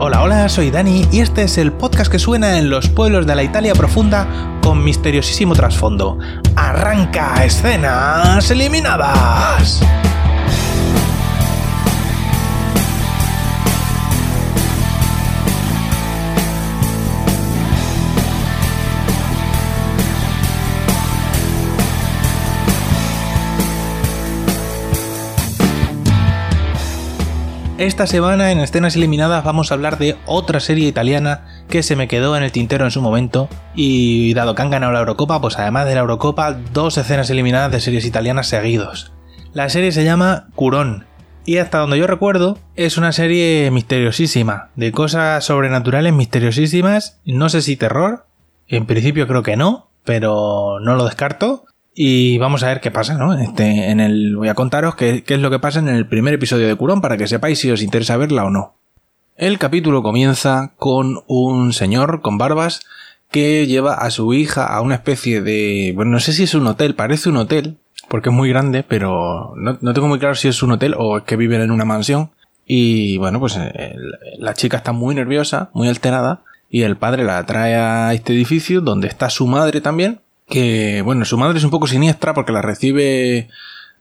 Hola, hola, soy Dani y este es el podcast que suena en los pueblos de la Italia profunda con misteriosísimo trasfondo. ¡Arranca escenas eliminadas! Esta semana en Escenas Eliminadas vamos a hablar de otra serie italiana que se me quedó en el tintero en su momento y dado que han ganado la Eurocopa, pues además de la Eurocopa, dos escenas eliminadas de series italianas seguidos. La serie se llama Curón y hasta donde yo recuerdo es una serie misteriosísima, de cosas sobrenaturales misteriosísimas, no sé si terror, en principio creo que no, pero no lo descarto. Y vamos a ver qué pasa, ¿no? Este, en el, voy a contaros qué, es lo que pasa en el primer episodio de Curón para que sepáis si os interesa verla o no. El capítulo comienza con un señor con barbas que lleva a su hija a una especie de... Bueno, no sé si es un hotel, parece un hotel, porque es muy grande, pero no, no tengo muy claro si es un hotel o es que viven en una mansión. Y bueno, pues la chica está muy nerviosa, muy alterada, y el padre la trae a este edificio donde está su madre también, que, bueno, su madre es un poco siniestra porque la recibe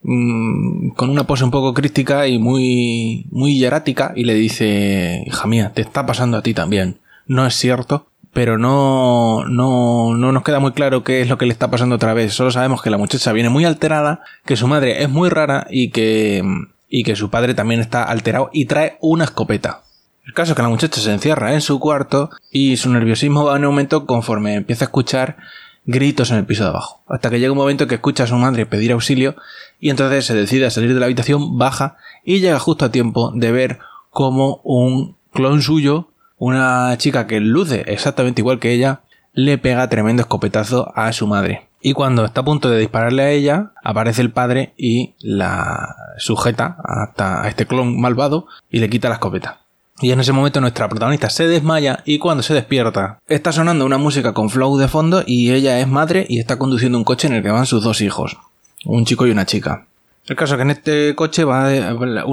mmm, con una pose un poco crítica y muy, muy hierática y le dice, hija mía, te está pasando a ti también. No es cierto, pero no, no, no nos queda muy claro qué es lo que le está pasando otra vez. Solo sabemos que la muchacha viene muy alterada, que su madre es muy rara y que, y que su padre también está alterado y trae una escopeta. El caso es que la muchacha se encierra en su cuarto y su nerviosismo va en aumento conforme empieza a escuchar gritos en el piso de abajo, hasta que llega un momento que escucha a su madre pedir auxilio y entonces se decide a salir de la habitación, baja y llega justo a tiempo de ver como un clon suyo, una chica que luce exactamente igual que ella, le pega tremendo escopetazo a su madre. Y cuando está a punto de dispararle a ella, aparece el padre y la sujeta hasta a este clon malvado y le quita la escopeta. Y en ese momento nuestra protagonista se desmaya y cuando se despierta está sonando una música con flow de fondo y ella es madre y está conduciendo un coche en el que van sus dos hijos, un chico y una chica. El caso es que en este coche va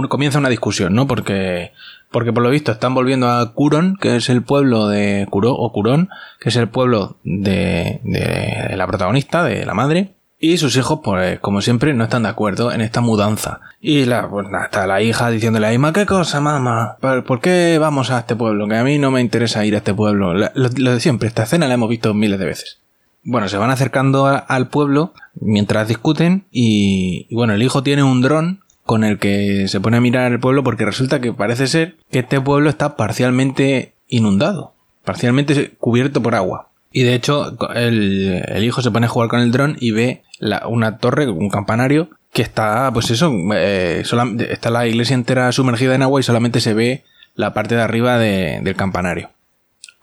comienza una discusión, ¿no? Porque porque por lo visto están volviendo a Curón, que es el pueblo de Curó o Curón, que es el pueblo de, de la protagonista, de la madre, y sus hijos, pues, como siempre, no están de acuerdo en esta mudanza. Y la, pues, está la hija diciéndole a Ima, ¿qué cosa, mamá? ¿Por qué vamos a este pueblo? Que a mí no me interesa ir a este pueblo. Lo, de siempre, esta escena la hemos visto miles de veces. Bueno, se van acercando al pueblo mientras discuten y, y, bueno, el hijo tiene un dron con el que se pone a mirar el pueblo porque resulta que parece ser que este pueblo está parcialmente inundado, parcialmente cubierto por agua. Y de hecho, el, hijo se pone a jugar con el dron y ve una torre, un campanario, que está, pues eso, eh, está la iglesia entera sumergida en agua y solamente se ve la parte de arriba de, del campanario.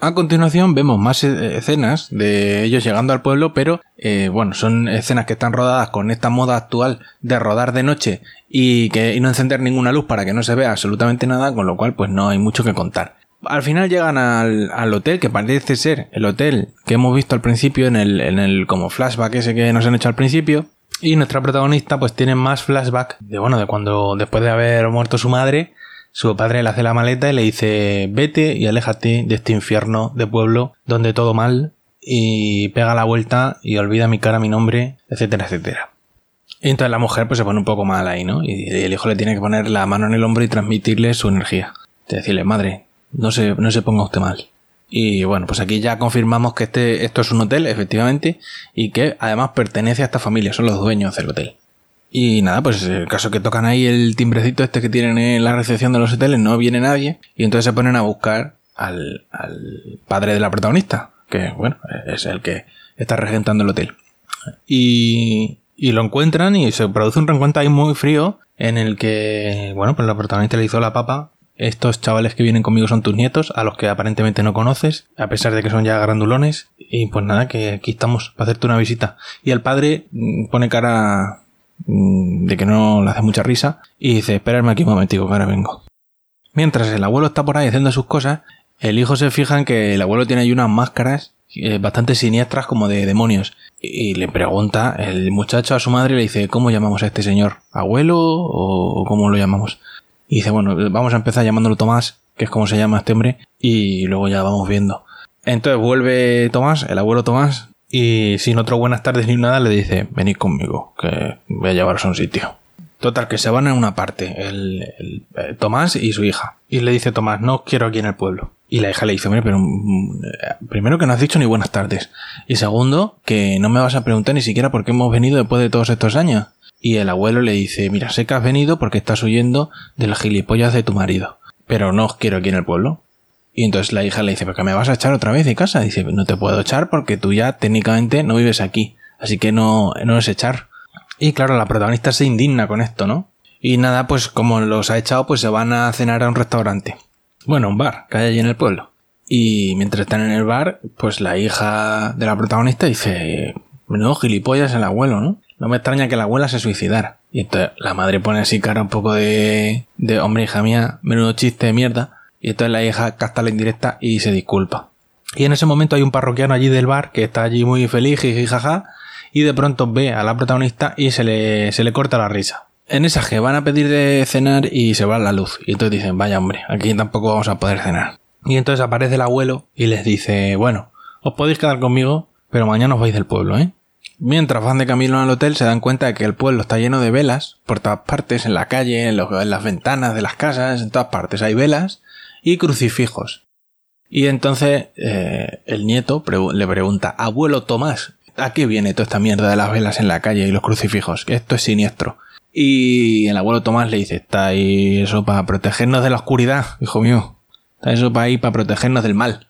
A continuación vemos más escenas de ellos llegando al pueblo, pero eh, bueno, son escenas que están rodadas con esta moda actual de rodar de noche y, que, y no encender ninguna luz para que no se vea absolutamente nada, con lo cual pues no hay mucho que contar al final llegan al, al, hotel, que parece ser el hotel que hemos visto al principio en el, en el como flashback ese que nos han hecho al principio. Y nuestra protagonista pues tiene más flashback de bueno, de cuando después de haber muerto su madre, su padre le hace la maleta y le dice vete y aléjate de este infierno de pueblo donde todo mal y pega la vuelta y olvida mi cara, mi nombre, etcétera, etcétera. Y entonces la mujer pues se pone un poco mal ahí, ¿no? Y el hijo le tiene que poner la mano en el hombro y transmitirle su energía. De decirle, madre, no se, no se ponga usted mal. Y bueno, pues aquí ya confirmamos que este, esto es un hotel, efectivamente, y que además pertenece a esta familia, son los dueños del hotel. Y nada, pues el caso que tocan ahí el timbrecito este que tienen en la recepción de los hoteles, no viene nadie, y entonces se ponen a buscar al, al padre de la protagonista, que bueno, es el que está regentando el hotel. Y, y lo encuentran y se produce un reencuentro ahí muy frío en el que, bueno, pues la protagonista le hizo la papa estos chavales que vienen conmigo son tus nietos, a los que aparentemente no conoces, a pesar de que son ya grandulones. Y pues nada, que aquí estamos para hacerte una visita. Y el padre mm, pone cara mm, de que no le hace mucha risa y dice, espérame aquí un momentico, que ahora vengo. Mientras el abuelo está por ahí haciendo sus cosas, el hijo se fija en que el abuelo tiene ahí unas máscaras eh, bastante siniestras como de demonios. Y le pregunta el muchacho a su madre y le dice, ¿cómo llamamos a este señor? ¿Abuelo o cómo lo llamamos? Y dice, bueno, vamos a empezar llamándolo Tomás, que es como se llama este hombre, y luego ya vamos viendo. Entonces vuelve Tomás, el abuelo Tomás, y sin otro buenas tardes ni nada le dice, venid conmigo, que voy a llevaros a un sitio. Total, que se van a una parte, el, eh, Tomás y su hija. Y le dice Tomás, no quiero aquí en el pueblo. Y la hija le dice, hombre, pero mm, eh, primero que no has dicho ni buenas tardes. Y segundo, que no me vas a preguntar ni siquiera por qué hemos venido después de todos estos años. Y el abuelo le dice, mira, sé que has venido porque estás huyendo de las gilipollas de tu marido. Pero no os quiero aquí en el pueblo. Y entonces la hija le dice, ¿pero que me vas a echar otra vez de casa? Dice, no te puedo echar porque tú ya técnicamente no vives aquí. Así que no, no es echar. Y claro, la protagonista se indigna con esto, ¿no? Y nada, pues como los ha echado, pues se van a cenar a un restaurante. Bueno, un bar, que hay allí en el pueblo. Y mientras están en el bar, pues la hija de la protagonista dice, menudo gilipollas el abuelo, ¿no? No me extraña que la abuela se suicidara. Y entonces la madre pone así cara un poco de, de hombre, hija mía, menudo chiste de mierda. Y entonces la hija capta la indirecta y se disculpa. Y en ese momento hay un parroquiano allí del bar que está allí muy feliz, y jaja, y de pronto ve a la protagonista y se le, se le corta la risa. En esa que van a pedir de cenar y se va la luz. Y entonces dicen, vaya hombre, aquí tampoco vamos a poder cenar. Y entonces aparece el abuelo y les dice, bueno, os podéis quedar conmigo, pero mañana os vais del pueblo, ¿eh? Mientras van de camino al hotel se dan cuenta de que el pueblo está lleno de velas por todas partes, en la calle, en, las ventanas de las casas, en todas partes hay velas y crucifijos. Y entonces eh, el nieto le pregunta, abuelo Tomás, ¿A qué viene toda esta mierda de las velas en la calle y los crucifijos? Que esto es siniestro. Y el abuelo Tomás le dice, está ahí eso para protegernos de la oscuridad, hijo mío. Está eso para ahí para protegernos del mal.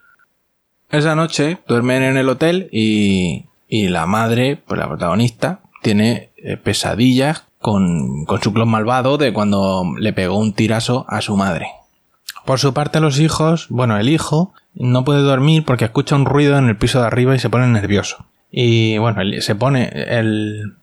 Esa noche duermen en el hotel y, y la madre, pues la protagonista, tiene eh, pesadillas con, con su clon malvado de cuando le pegó un tirazo a su madre. Por su parte los hijos, bueno, el hijo no puede dormir porque escucha un ruido en el piso de arriba y se pone nervioso. Y bueno, se pone el,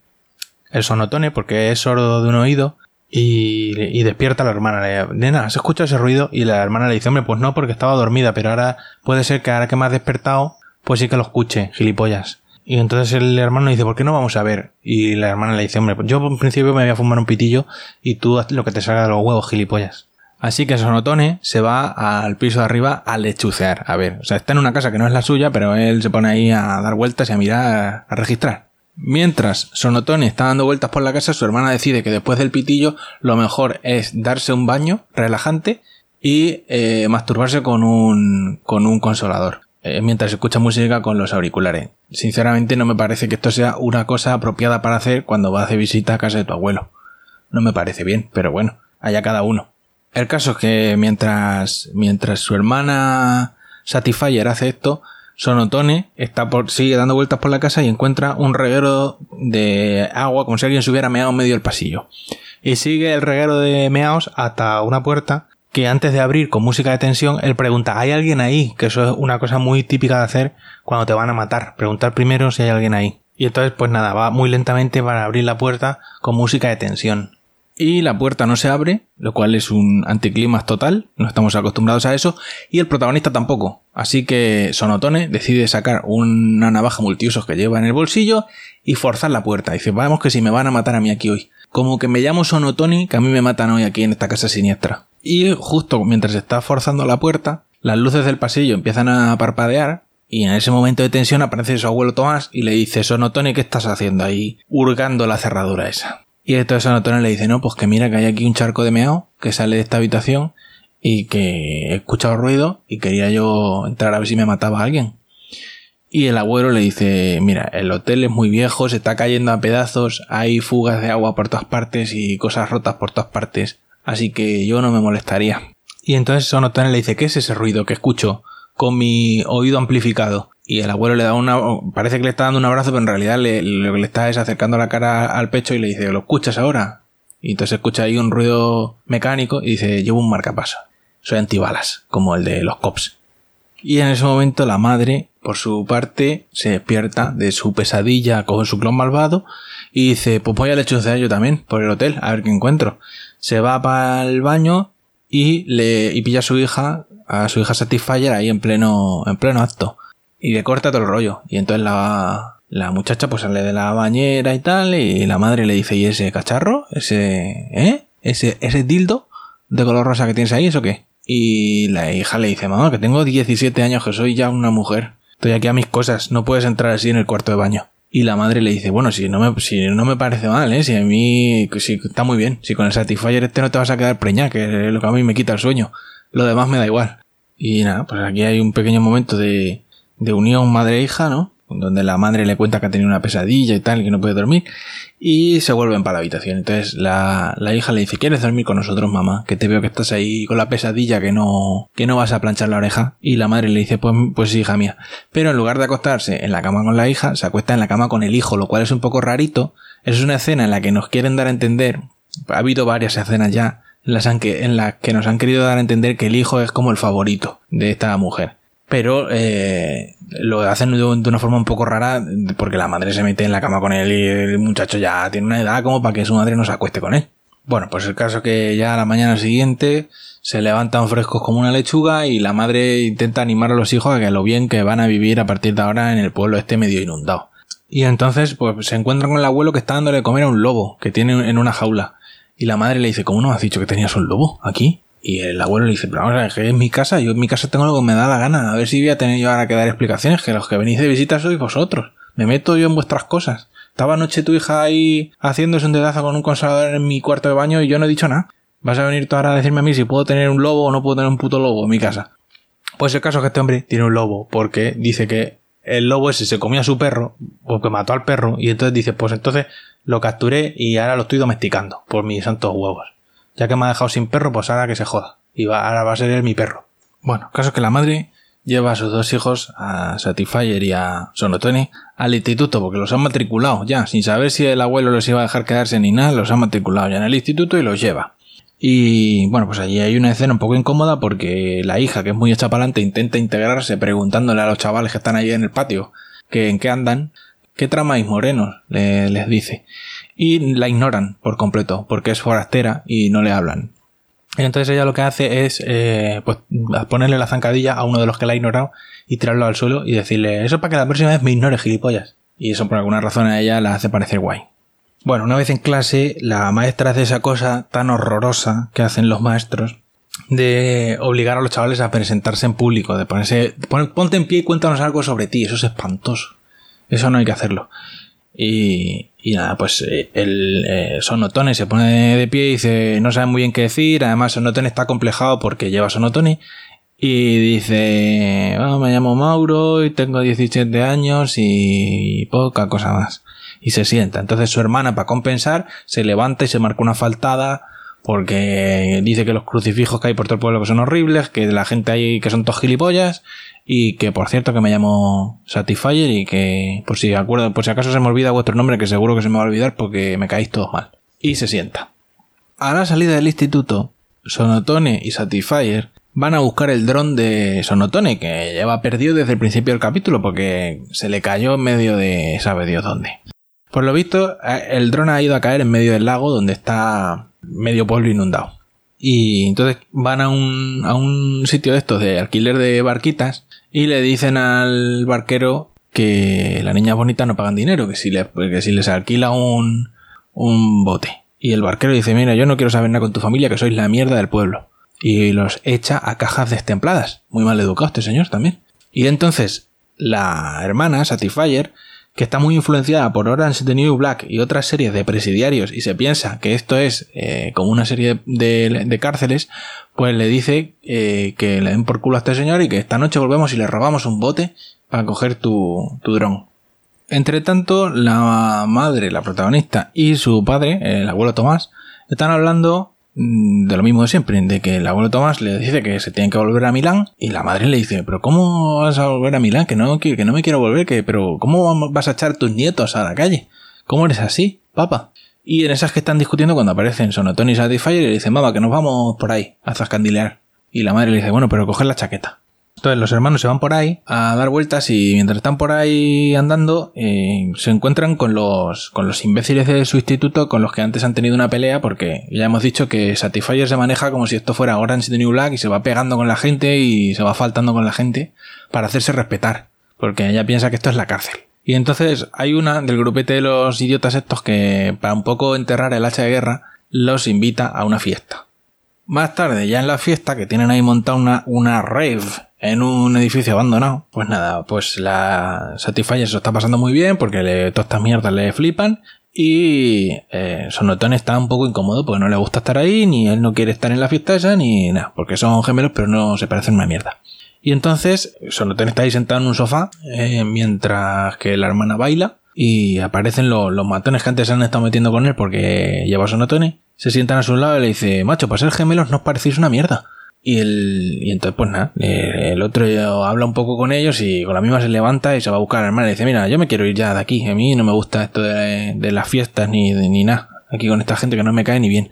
el sonotone porque es sordo de un oído y, y, despierta a la hermana. Le nena, ¿se escucha ese ruido? Y la hermana le dice, hombre, pues no, porque estaba dormida, pero ahora puede ser que ahora que me has despertado, pues sí que lo escuche, gilipollas. Y entonces el hermano dice, ¿por qué no vamos a ver? Y la hermana le dice, hombre, yo en principio me voy a fumar un pitillo y tú haz lo que te salga de los huevos, gilipollas. Así que Sonotone se va al piso de arriba a lechucear. A ver, o sea, está en una casa que no es la suya, pero él se pone ahí a dar vueltas y a mirar, a registrar. Mientras Sonotone está dando vueltas por la casa, su hermana decide que después del pitillo lo mejor es darse un baño relajante y eh, masturbarse con un, con un consolador. Eh, mientras escucha música con los auriculares. Sinceramente no me parece que esto sea una cosa apropiada para hacer cuando vas de visita a casa de tu abuelo. No me parece bien, pero bueno, allá cada uno. El caso es que mientras, mientras su hermana Satisfyer hace esto, Sonotone está por, sigue dando vueltas por la casa y encuentra un reguero de agua como si alguien se hubiera meado en medio del pasillo. Y sigue el reguero de meaos hasta una puerta que antes de abrir con música de tensión, él pregunta, ¿hay alguien ahí? Que eso es una cosa muy típica de hacer cuando te van a matar. Preguntar primero si hay alguien ahí. Y entonces, pues nada, va muy lentamente para abrir la puerta con música de tensión y la puerta no se abre, lo cual es un anticlimax total, no estamos acostumbrados a eso, y el protagonista tampoco. Así que Sonotone decide sacar una navaja multiusos que lleva en el bolsillo y forzar la puerta. Dice, vamos que si me van a matar a mí aquí hoy. Como que me llamo Sonotone, que a mí me matan hoy aquí en esta casa siniestra. Y justo mientras está forzando la puerta, las luces del pasillo empiezan a parpadear y en ese momento de tensión aparece su abuelo Tomás y le dice, Sonotone, ¿qué estás haciendo ahí? Hurgando la cerradura esa. Y entonces Antonio le dice, no, pues que mira que hay aquí un charco de meao que sale de esta habitación y que he escuchado ruido y quería yo entrar a ver si me mataba alguien. Y el abuelo le dice, mira, el hotel es muy viejo, se está cayendo a pedazos, hay fugas de agua por todas partes y cosas rotas por todas partes, así que yo no me molestaría. Y entonces Sonotone le dice, ¿qué es ese ruido que escucho con mi oído amplificado? y el abuelo le da una. Parece que le está dando un abrazo, pero en realidad le, lo que le está es acercando la cara al pecho y le dice, ¿lo escuchas ahora? Y entonces escucha ahí un ruido mecánico y dice, llevo un marcapaso. Soy antibalas, como el de los cops. Y en ese momento la madre, por su parte, se despierta de su pesadilla con su clon malvado y dice, pues voy a lechucear yo también por el hotel, a ver qué encuentro. Se va para el baño y le y pilla a su hija, a su hija Satisfyer ahí en pleno, en pleno acto y le corta todo el rollo. Y entonces la, la muchacha pues sale de la bañera y tal, y la madre le dice, ¿y ese cacharro? ¿Ese, eh? ¿Ese, ese dildo de color rosa que tienes ahí? ¿Eso qué? Y la hija le dice, mamá, que tengo 17 años, que soy ya una mujer. Estoy aquí a mis cosas, no puedes entrar así en el cuarto de baño. Y la madre le dice, bueno, si no me, si no me parece mal, ¿eh? Si a mí, si está muy bien. Si con el Satisfyer este no te vas a quedar preñada, que es lo que a mí me quita el sueño. Lo demás me da igual. Y nada, pues aquí hay un pequeño momento de, de unión madre-hija, ¿no? Donde la madre le cuenta que ha tenido una pesadilla y tal, que no puede dormir, y se vuelven para la habitación. Entonces la, la, hija le dice, ¿quieres dormir con nosotros, mamá? Que te veo que estás ahí con la pesadilla, que no, que no vas a planchar la oreja. Y la madre le dice, pues, pues hija mía. Pero en lugar de acostarse en la cama con la hija, se acuesta en la cama con el hijo, lo cual es un poco rarito. Es una escena en la que nos quieren dar a entender, ha habido varias escenas ya, en las, que, en las que nos han querido dar a entender que el hijo es como el favorito de esta mujer pero eh, lo hacen de, una forma un poco rara porque la madre se mete en la cama con él y el muchacho ya tiene una edad como para que su madre no se acueste con él. Bueno, pues el caso que ya a la mañana siguiente se levantan frescos como una lechuga y la madre intenta animar a los hijos a que lo bien que van a vivir a partir de ahora en el pueblo este medio inundado. Y entonces pues se encuentran con el abuelo que está dándole de comer a un lobo que tiene en una jaula. Y la madre le dice, ¿cómo no has dicho que tenías un lobo aquí? Y el abuelo le dice, pero vamos a ver, que es mi casa, yo en mi casa tengo lo que me da la gana, a ver si voy a tener yo ahora que dar explicaciones, que los que venís de visita sois vosotros, me meto yo en vuestras cosas. Estaba anoche tu hija ahí haciéndose un dedazo con un consolador en mi cuarto de baño y yo no he dicho nada. ¿Vas a venir tú ahora a decirme a mí si puedo tener un lobo o no puedo tener un puto lobo en mi casa? Pues el caso es que este hombre tiene un lobo, porque dice que el lobo ese se comía a su perro, porque mató al perro, y entonces dice, pues entonces lo capturé y ahora lo estoy domesticando por mis santos huevos. Ya que me ha dejado sin perro, pues ahora que se joda. Y va, ahora va a ser él mi perro. Bueno, caso que la madre lleva a sus dos hijos, a Satisfyer y a Sonotoni, al instituto, porque los han matriculado ya, sin saber si el abuelo los iba a dejar quedarse ni nada, los han matriculado ya en el instituto y los lleva. Y bueno, pues allí hay una escena un poco incómoda porque la hija, que es muy adelante, intenta integrarse preguntándole a los chavales que están allí en el patio que en qué andan, qué tramáis morenos, les dice y la ignoran por completo porque es forastera y no le hablan. entonces ella lo que hace es eh, pues, ponerle la zancadilla a uno de los que la ha ignorado y tirarlo al suelo y decirle eso para que la próxima vez me ignore gilipollas. Y eso por alguna razón a ella la hace parecer guay. Bueno, una vez en clase, la maestra hace esa cosa tan horrorosa que hacen los maestros de obligar a los chavales a presentarse en público, de ponerse, ponte en pie y cuéntanos algo sobre ti, eso es espantoso. Eso no hay que hacerlo. Y, y nada, pues eh, el eh, Sonotone se pone de pie y dice, no sabe muy bien qué decir, además Sonotone está complejado porque lleva Sonotone y dice, ah, me llamo Mauro y tengo 17 años y poca cosa más. Y se sienta. Entonces su hermana, para compensar, se levanta y se marca una faltada porque dice que los crucifijos que hay por todo el pueblo son horribles, que la gente ahí que son todos gilipollas y que por cierto que me llamo Satisfyer y que por si acuerdo, por si acaso se me olvida vuestro nombre, que seguro que se me va a olvidar porque me caéis todos mal. Y se sienta. A la salida del instituto, Sonotone y Satisfyer van a buscar el dron de Sonotone, que lleva perdido desde el principio del capítulo porque se le cayó en medio de sabe Dios dónde. Por lo visto, el dron ha ido a caer en medio del lago donde está medio pueblo inundado. Y entonces van a un, a un sitio de estos de alquiler de barquitas y le dicen al barquero que las niñas bonitas no pagan dinero, que si, le, que si les alquila un, un bote. Y el barquero dice, mira, yo no quiero saber nada con tu familia, que sois la mierda del pueblo. Y los echa a cajas destempladas. Muy mal educado este señor también. Y entonces la hermana, Satisfyer, que está muy influenciada por Orange the New Black y otras series de presidiarios y se piensa que esto es eh, como una serie de, cárceles, pues le dice eh, que le den por culo a este señor y que esta noche volvemos y le robamos un bote para coger tu, tu dron. Entre tanto, la madre, la protagonista y su padre, el abuelo Tomás, están hablando de lo mismo de siempre, de que el abuelo Tomás le dice que se tiene que volver a Milán y la madre le dice, pero ¿cómo vas a volver a Milán? Que no, que no me quiero volver, que, pero ¿cómo vas a echar tus nietos a la calle? ¿Cómo eres así, papá? Y en esas que están discutiendo cuando aparecen Sonotón y Satisfyer y le dicen, mamá, que nos vamos por ahí a zascandilear. Y la madre le dice, bueno, pero coger la chaqueta. Entonces los hermanos se van por ahí a dar vueltas y mientras están por ahí andando eh, se encuentran con los, con los imbéciles de su instituto con los que antes han tenido una pelea porque ya hemos dicho que Satisfyer se maneja como si esto fuera Orange de New Black y se va pegando con la gente y se va faltando con la gente para hacerse respetar porque ella piensa que esto es la cárcel. Y entonces hay una del grupete de los idiotas estos que para un poco enterrar el hacha de guerra los invita a una fiesta Más tarde, ya en la fiesta, que tienen ahí montada una, una rave en un edificio abandonado, pues nada, pues la Satisfyer se lo está pasando muy bien porque le, todas estas mierdas le flipan y eh, Sonotone está un poco incómodo porque no le gusta estar ahí, ni él no quiere estar en la fiesta esa, ni nada, porque son gemelos pero no se parecen una mierda. Y entonces Sonotone está ahí sentado en un sofá eh, mientras que la hermana baila y aparecen los, los, matones que antes se han estado metiendo con él porque lleva Sonotone. Se sientan a su lado y le dice, macho, para ser gemelos no os parecéis una mierda. Y, el, y entonces, pues nada, el otro habla un poco con ellos y con la misma se levanta y se va a buscar a la hermana y dice, mira, yo me quiero ir ya de aquí, a mí no me gusta esto de, las fiestas ni, ni nada, aquí con esta gente que no me cae ni bien.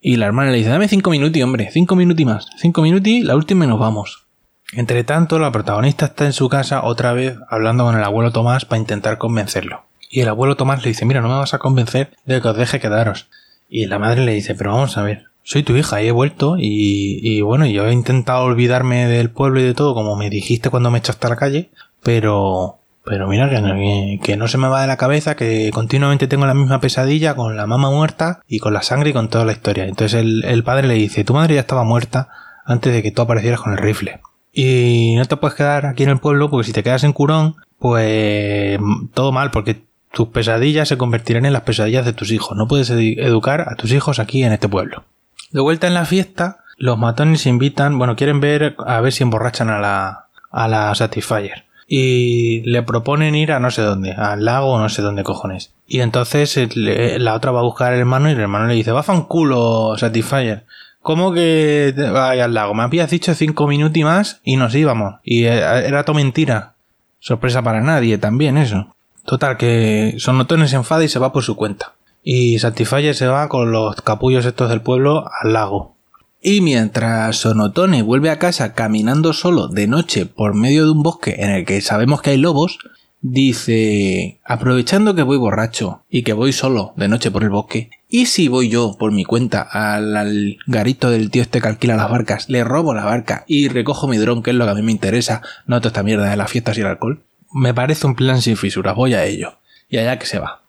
Y la hermana le dice, dame cinco minutos, hombre, cinco minutos más, cinco minutos, la última y nos vamos. Entre tanto, la protagonista está en su casa otra vez hablando con el abuelo Tomás para intentar convencerlo. Y el abuelo Tomás le dice, mira, no me vas a convencer de que os deje quedaros. Y la madre le dice, pero vamos a ver, soy tu hija y he vuelto y, y, bueno, yo he intentado olvidarme del pueblo y de todo como me dijiste cuando me echaste a la calle, pero pero mira que, que, no se me va de la cabeza que continuamente tengo la misma pesadilla con la mamá muerta y con la sangre y con toda la historia. Entonces el, el padre le dice, tu madre ya estaba muerta antes de que tú aparecieras con el rifle. Y no te puedes quedar aquí en el pueblo porque si te quedas en Curón, pues todo mal, porque tus pesadillas se convertirán en las pesadillas de tus hijos. No puedes educar a tus hijos aquí en este pueblo. De vuelta en la fiesta, los matones invitan, bueno, quieren ver a ver si emborrachan a la, a la Satisfyer. Y le proponen ir a no sé dónde, al lago o no sé dónde cojones. Y entonces la otra va a buscar al hermano y el hermano le dice, va a un culo, Satisfyer. ¿Cómo que vaya al lago? Me habías dicho cinco minutos y más y nos íbamos. Y eh, era todo mentira. Sorpresa para nadie también eso. Total, que Sonotone se enfada y se va por su cuenta y Satisfyer se va con los capullos estos del pueblo al lago. Y mientras Sonotone vuelve a casa caminando solo de noche por medio de un bosque en el que sabemos que hay lobos, dice, aprovechando que voy borracho y que voy solo de noche por el bosque, ¿y si voy yo por mi cuenta al, garito del tío este que alquila las barcas, le robo la barca y recojo mi dron, que es lo que a mí me interesa, no toda esta mierda de las fiestas y el alcohol? Me parece un plan sin fisuras, voy a ello. Y allá que se va.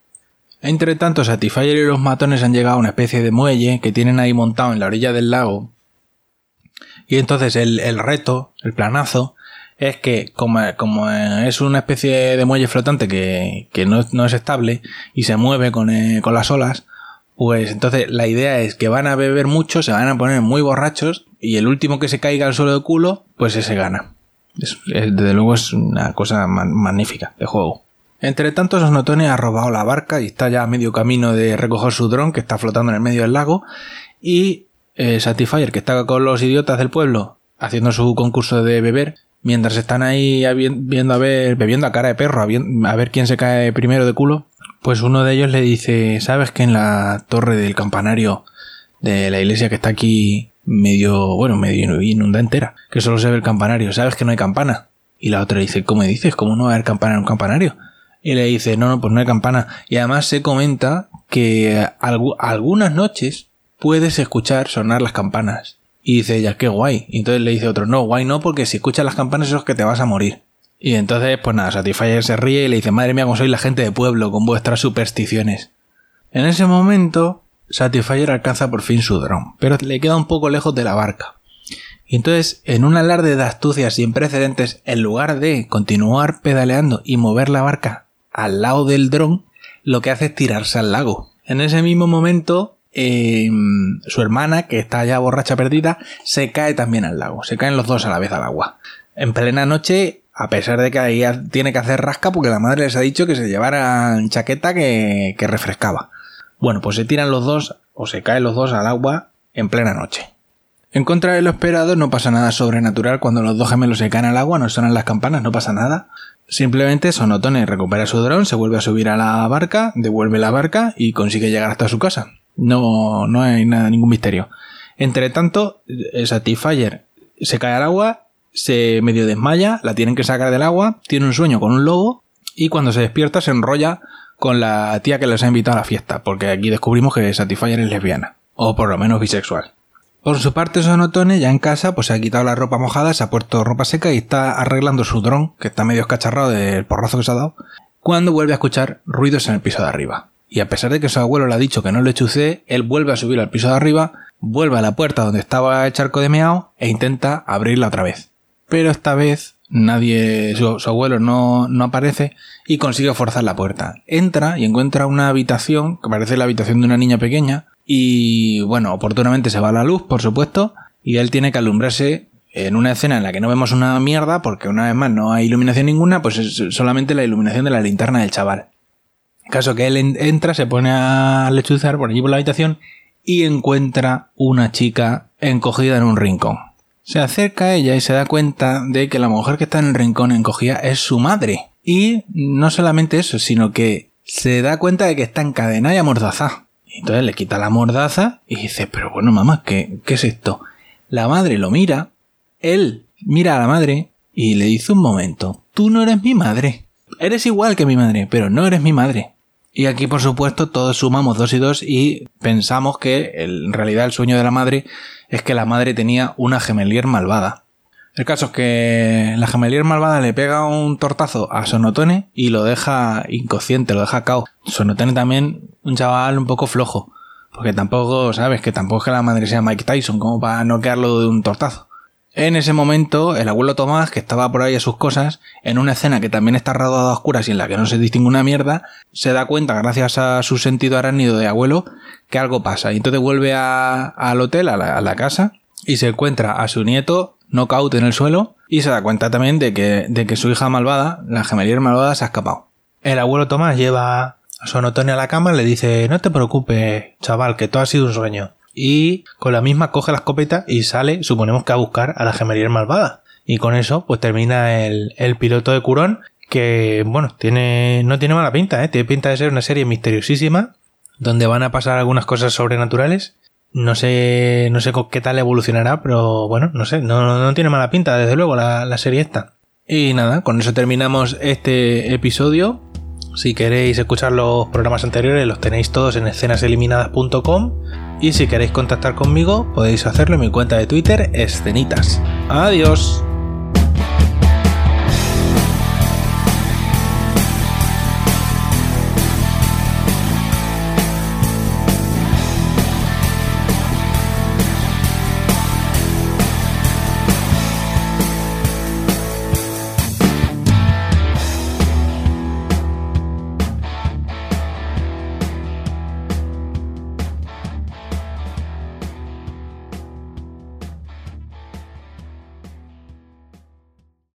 Entre tanto, Satisfyer y los matones han llegado a una especie de muelle que tienen ahí montado en la orilla del lago. Y entonces el, reto, el planazo, es que como, es una especie de muelle flotante que, no, es estable y se mueve eh, con, las olas, pues entonces la idea es que van a beber mucho, se van a poner muy borrachos y el último que se caiga al suelo de culo, pues ese gana. desde luego es una cosa magnífica de juego. Entre tanto, Sosnotone ha robado la barca y está ya a medio camino de recoger su dron que está flotando en el medio del lago. Y eh, que está con los idiotas del pueblo haciendo su concurso de beber, mientras están ahí viendo a ver, bebiendo a cara de perro, a ver quién se cae primero de culo, pues uno de ellos le dice, ¿sabes que en la torre del campanario de la iglesia que está aquí medio, bueno, medio inundada entera, que solo se ve el campanario, ¿sabes que no hay campana? Y la otra dice, ¿cómo dices? ¿Cómo no va a haber campana en un campanario? Y le dice, no, no, pues no hay campana. Y además se comenta que algunas noches puedes escuchar sonar las campanas. Y dice ella, qué guay. Y entonces le dice otro, no, guay no, porque si escuchas las campanas es que te vas a morir. Y entonces, pues nada, Satisfyer se ríe y le dice, madre mía, cómo soy la gente de pueblo con vuestras supersticiones. En ese momento, Satisfyer alcanza por fin su dron, pero le queda un poco lejos de la barca. Y entonces, en un alarde de astucias sin precedentes, en lugar de continuar pedaleando y mover la barca al lado del dron, lo que hace es tirarse al lago. En ese mismo momento, em, su hermana, que está ya borracha perdida, se cae también al lago. Se caen los dos a la vez al agua. En plena noche, a pesar de que ahí tiene que hacer rasca porque la madre les ha dicho que se llevaran chaqueta que, que refrescaba. Bueno, pues se tiran los dos o se caen los dos al agua en plena noche. En contra de lo esperado, no pasa nada sobrenatural cuando los dos gemelos se caen al agua, no sonan las campanas, no pasa nada. Simplemente Sonotone recupera su dron, se vuelve a subir a la barca, devuelve la barca y consigue llegar hasta su casa. No, no hay nada, ningún misterio. Entre tanto, Satisfyer se cae al agua, se medio desmaya, la tienen que sacar del agua, tiene un sueño con un lobo y cuando se despierta se enrolla con la tía que les ha invitado a la fiesta, porque aquí descubrimos que Satisfyer es lesbiana, o por lo menos bisexual. Por su parte, Sonotone, ya en casa, pues se ha quitado la ropa mojada, se ha puesto ropa seca y está arreglando su dron, que está medio escacharrado del porrazo que se ha dado, cuando vuelve a escuchar ruidos en el piso de arriba. y a pesar de que su abuelo le ha dicho que no le chuce, él vuelve a subir al piso de arriba, vuelve a la puerta donde estaba el charco de meao e intenta abrirla otra vez. Pero esta vez nadie, su, abuelo no, no, aparece y consigue forzar la puerta. Entra y encuentra una habitación que parece la habitación de una niña pequeña y bueno, oportunamente se va la luz, por supuesto, y él tiene que alumbrarse en una escena en la que no vemos una mierda porque una vez más no hay iluminación ninguna, pues es solamente la iluminación de la linterna del chaval. Caso que él entra, se pone a lechuzar por allí por la habitación y encuentra una chica encogida en un rincón. Se acerca a ella y se da cuenta de que la mujer que está en el rincón encogida es su madre. Y no solamente eso, sino que se da cuenta de que está encadenada y amordazada. Entonces le quita la mordaza y dice, pero bueno, mamá, ¿qué, ¿qué es esto? La madre lo mira, él mira a la madre y le dice un momento, tú no eres mi madre. Eres igual que mi madre, pero no eres mi madre. Y aquí, por supuesto, todos sumamos dos y dos y pensamos que en realidad el sueño de la madre es que la madre tenía una gemelier malvada. El caso es que la gemelier malvada le pega un tortazo a Sonotone y lo deja inconsciente, lo deja cao. Sonotone también un chaval un poco flojo. Porque tampoco, sabes, que tampoco es que la madre sea Mike Tyson como para noquearlo de un tortazo. En ese momento, el abuelo Tomás, que estaba por ahí a sus cosas, en una escena que también está rodada a oscuras y en la que no se distingue una mierda, se da cuenta, gracias a su sentido arácnido de abuelo, que algo pasa. Y entonces vuelve al hotel, a la, casa, y se encuentra a su nieto knockout en el suelo, y se da cuenta también de que, de que su hija malvada, la gemelier malvada, se ha escapado. El abuelo Tomás lleva a su a la cama le dice, no te preocupes, chaval, que todo ha sido un sueño y con la misma coge la escopeta y sale, suponemos que a buscar a la gemelier malvada. Y con eso, pues termina el, el piloto de Curón, que, bueno, tiene, no tiene mala pinta, ¿eh? Tiene pinta de ser una serie misteriosísima, donde van a pasar algunas cosas sobrenaturales. No sé, no sé con qué tal evolucionará, pero bueno, no sé, no, no tiene mala pinta, desde luego, la, la serie esta. Y nada, con eso terminamos este episodio. Si queréis escuchar los programas anteriores, los tenéis todos en escenaseliminadas.com. Y si queréis contactar conmigo, podéis hacerlo en mi cuenta de Twitter, escenitas. Adiós.